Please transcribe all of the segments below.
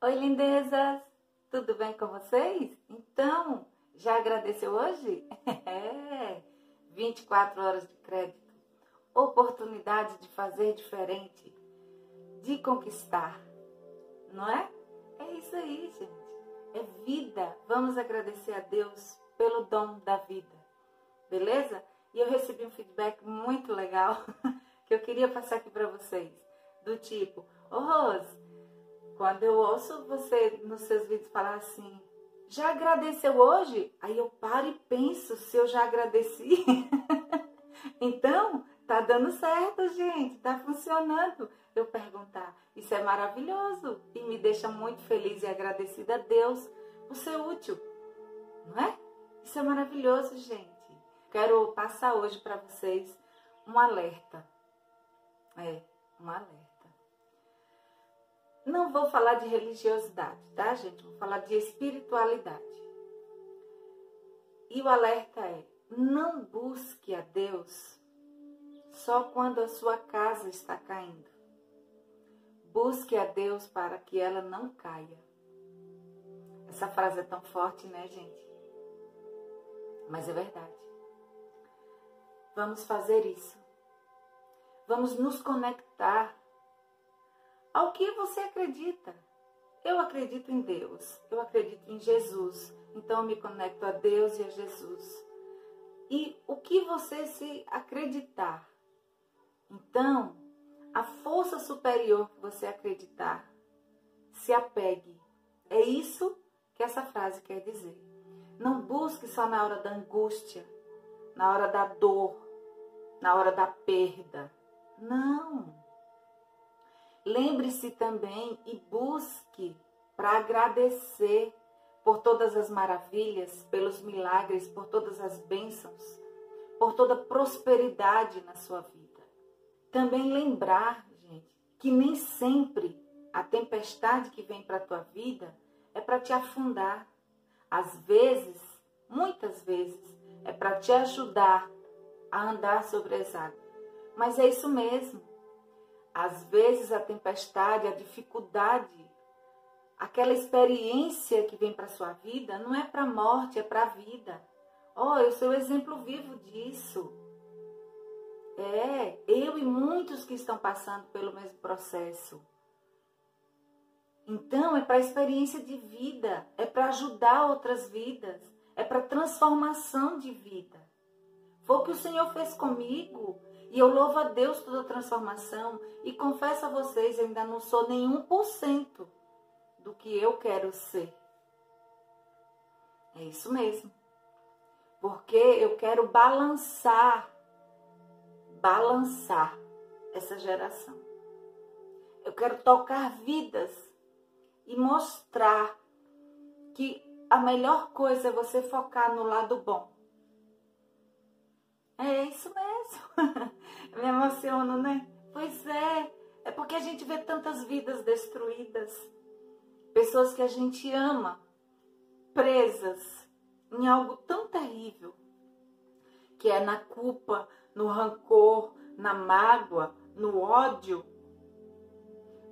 Oi, lindezas! Tudo bem com vocês? Então, já agradeceu hoje? É! 24 horas de crédito, oportunidade de fazer diferente, de conquistar, não é? É isso aí, gente. É vida. Vamos agradecer a Deus pelo dom da vida, beleza? E eu recebi um feedback muito legal que eu queria passar aqui para vocês, do tipo, ô oh, Rose, quando eu ouço você nos seus vídeos falar assim, já agradeceu hoje? Aí eu paro e penso se eu já agradeci. então, tá dando certo, gente, tá funcionando. Eu perguntar, isso é maravilhoso e me deixa muito feliz e agradecida a Deus por ser útil, não é? Isso é maravilhoso, gente. Quero passar hoje para vocês um alerta. É, um alerta. Não vou falar de religiosidade, tá, gente? Vou falar de espiritualidade. E o alerta é: não busque a Deus só quando a sua casa está caindo. Busque a Deus para que ela não caia. Essa frase é tão forte, né, gente? Mas é verdade. Vamos fazer isso. Vamos nos conectar ao que você acredita. Eu acredito em Deus, eu acredito em Jesus, então eu me conecto a Deus e a Jesus. E o que você se acreditar, então, a força superior que você acreditar, se apegue. É isso que essa frase quer dizer. Não busque só na hora da angústia, na hora da dor, na hora da perda. Não. Lembre-se também e busque para agradecer por todas as maravilhas, pelos milagres, por todas as bênçãos, por toda prosperidade na sua vida. Também lembrar, gente, que nem sempre a tempestade que vem para a tua vida é para te afundar. Às vezes, muitas vezes, é para te ajudar a andar sobre as águas. Mas é isso mesmo. Às vezes a tempestade, a dificuldade, aquela experiência que vem para sua vida não é para a morte, é para a vida. Oh, eu sou exemplo vivo disso. É, eu e muitos que estão passando pelo mesmo processo. Então, é para a experiência de vida, é para ajudar outras vidas, é para transformação de vida. Foi o que o Senhor fez comigo. E eu louvo a Deus toda a transformação e confesso a vocês, eu ainda não sou nenhum por cento do que eu quero ser. É isso mesmo. Porque eu quero balançar, balançar essa geração. Eu quero tocar vidas e mostrar que a melhor coisa é você focar no lado bom. É isso mesmo. Me emociono, né? Pois é. É porque a gente vê tantas vidas destruídas. Pessoas que a gente ama, presas em algo tão terrível, que é na culpa, no rancor, na mágoa, no ódio,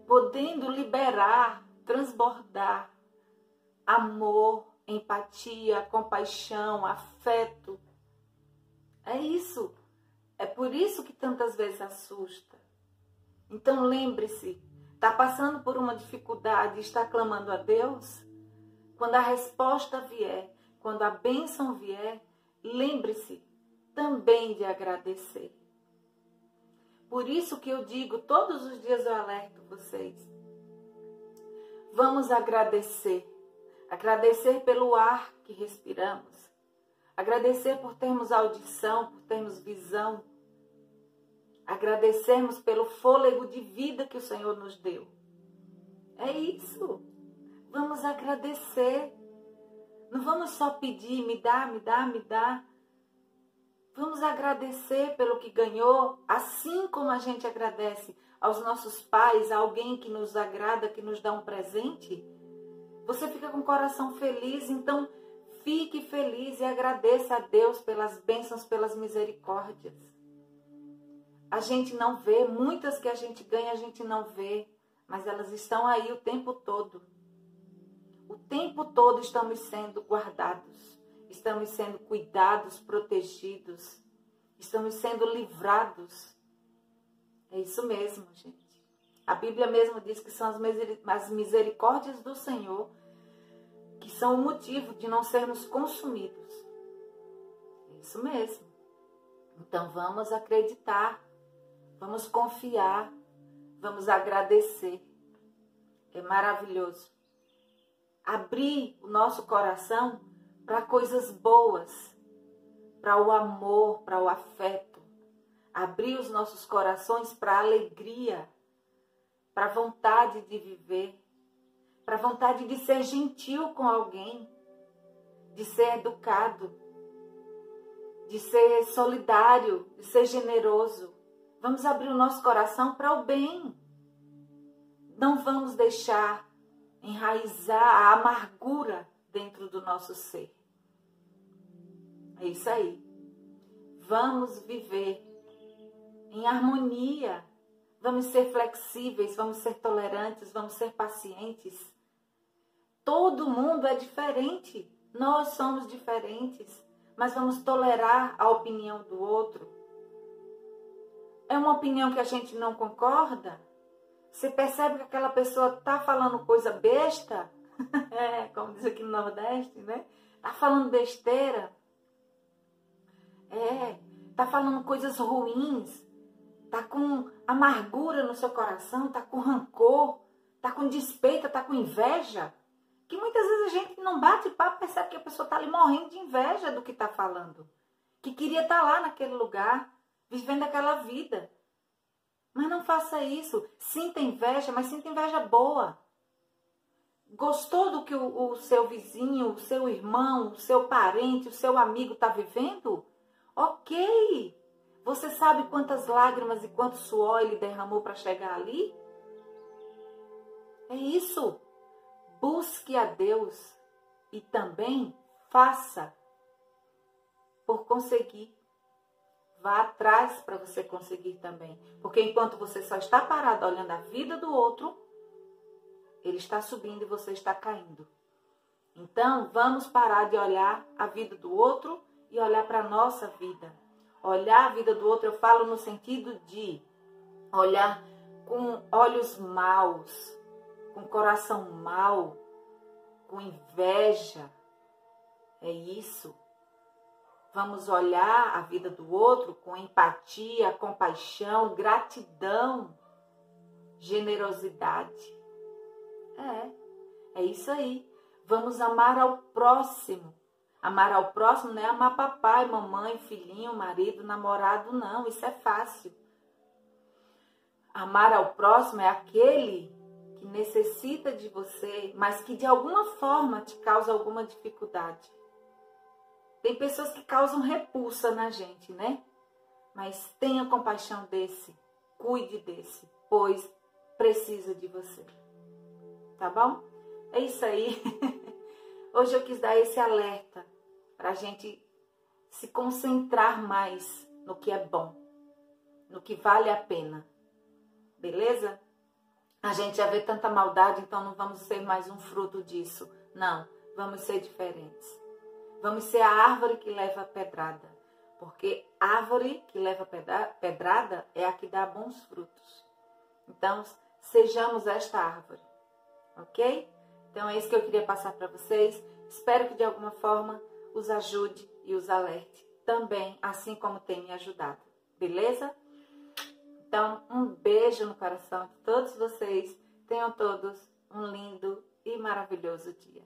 podendo liberar, transbordar amor, empatia, compaixão, afeto, é isso. É por isso que tantas vezes assusta. Então lembre-se, está passando por uma dificuldade, está clamando a Deus? Quando a resposta vier, quando a bênção vier, lembre-se também de agradecer. Por isso que eu digo, todos os dias eu alerto vocês. Vamos agradecer. Agradecer pelo ar que respiramos Agradecer por termos audição, por termos visão. Agradecermos pelo fôlego de vida que o Senhor nos deu. É isso. Vamos agradecer. Não vamos só pedir, me dá, me dá, me dá. Vamos agradecer pelo que ganhou, assim como a gente agradece aos nossos pais, a alguém que nos agrada, que nos dá um presente. Você fica com o coração feliz, então Fique feliz e agradeça a Deus pelas bênçãos, pelas misericórdias. A gente não vê, muitas que a gente ganha a gente não vê, mas elas estão aí o tempo todo. O tempo todo estamos sendo guardados, estamos sendo cuidados, protegidos, estamos sendo livrados. É isso mesmo, gente. A Bíblia mesmo diz que são as misericórdias do Senhor são o motivo de não sermos consumidos. Isso mesmo. Então vamos acreditar, vamos confiar, vamos agradecer. É maravilhoso. Abrir o nosso coração para coisas boas, para o amor, para o afeto. Abrir os nossos corações para a alegria, para a vontade de viver, para a vontade de ser gentil com alguém, de ser educado, de ser solidário, de ser generoso. Vamos abrir o nosso coração para o bem. Não vamos deixar enraizar a amargura dentro do nosso ser. É isso aí. Vamos viver em harmonia Vamos ser flexíveis, vamos ser tolerantes, vamos ser pacientes. Todo mundo é diferente. Nós somos diferentes, mas vamos tolerar a opinião do outro. É uma opinião que a gente não concorda? Você percebe que aquela pessoa tá falando coisa besta? é, como diz aqui no Nordeste, né? Tá falando besteira. É, tá falando coisas ruins tá com amargura no seu coração, tá com rancor, tá com despeita, tá com inveja, que muitas vezes a gente não bate papo, percebe que a pessoa tá ali morrendo de inveja do que tá falando, que queria estar tá lá naquele lugar, vivendo aquela vida. Mas não faça isso. Sinta inveja, mas sinta inveja boa. Gostou do que o, o seu vizinho, o seu irmão, o seu parente, o seu amigo está vivendo? Ok, você sabe quantas lágrimas e quanto suor ele derramou para chegar ali? É isso. Busque a Deus e também faça por conseguir. Vá atrás para você conseguir também. Porque enquanto você só está parado olhando a vida do outro, ele está subindo e você está caindo. Então, vamos parar de olhar a vida do outro e olhar para a nossa vida Olhar a vida do outro, eu falo no sentido de olhar com olhos maus, com coração mau, com inveja. É isso. Vamos olhar a vida do outro com empatia, compaixão, gratidão, generosidade. É, é isso aí. Vamos amar ao próximo Amar ao próximo não é amar papai, mamãe, filhinho, marido, namorado, não. Isso é fácil. Amar ao próximo é aquele que necessita de você, mas que de alguma forma te causa alguma dificuldade. Tem pessoas que causam repulsa na gente, né? Mas tenha compaixão desse, cuide desse, pois precisa de você. Tá bom? É isso aí. Hoje eu quis dar esse alerta para a gente se concentrar mais no que é bom, no que vale a pena. Beleza? A gente já vê tanta maldade, então não vamos ser mais um fruto disso. Não, vamos ser diferentes. Vamos ser a árvore que leva pedrada. Porque árvore que leva pedrada é a que dá bons frutos. Então, sejamos esta árvore. Ok? Então é isso que eu queria passar para vocês. Espero que de alguma forma os ajude e os alerte também, assim como tem me ajudado. Beleza? Então, um beijo no coração de todos vocês. Tenham todos um lindo e maravilhoso dia.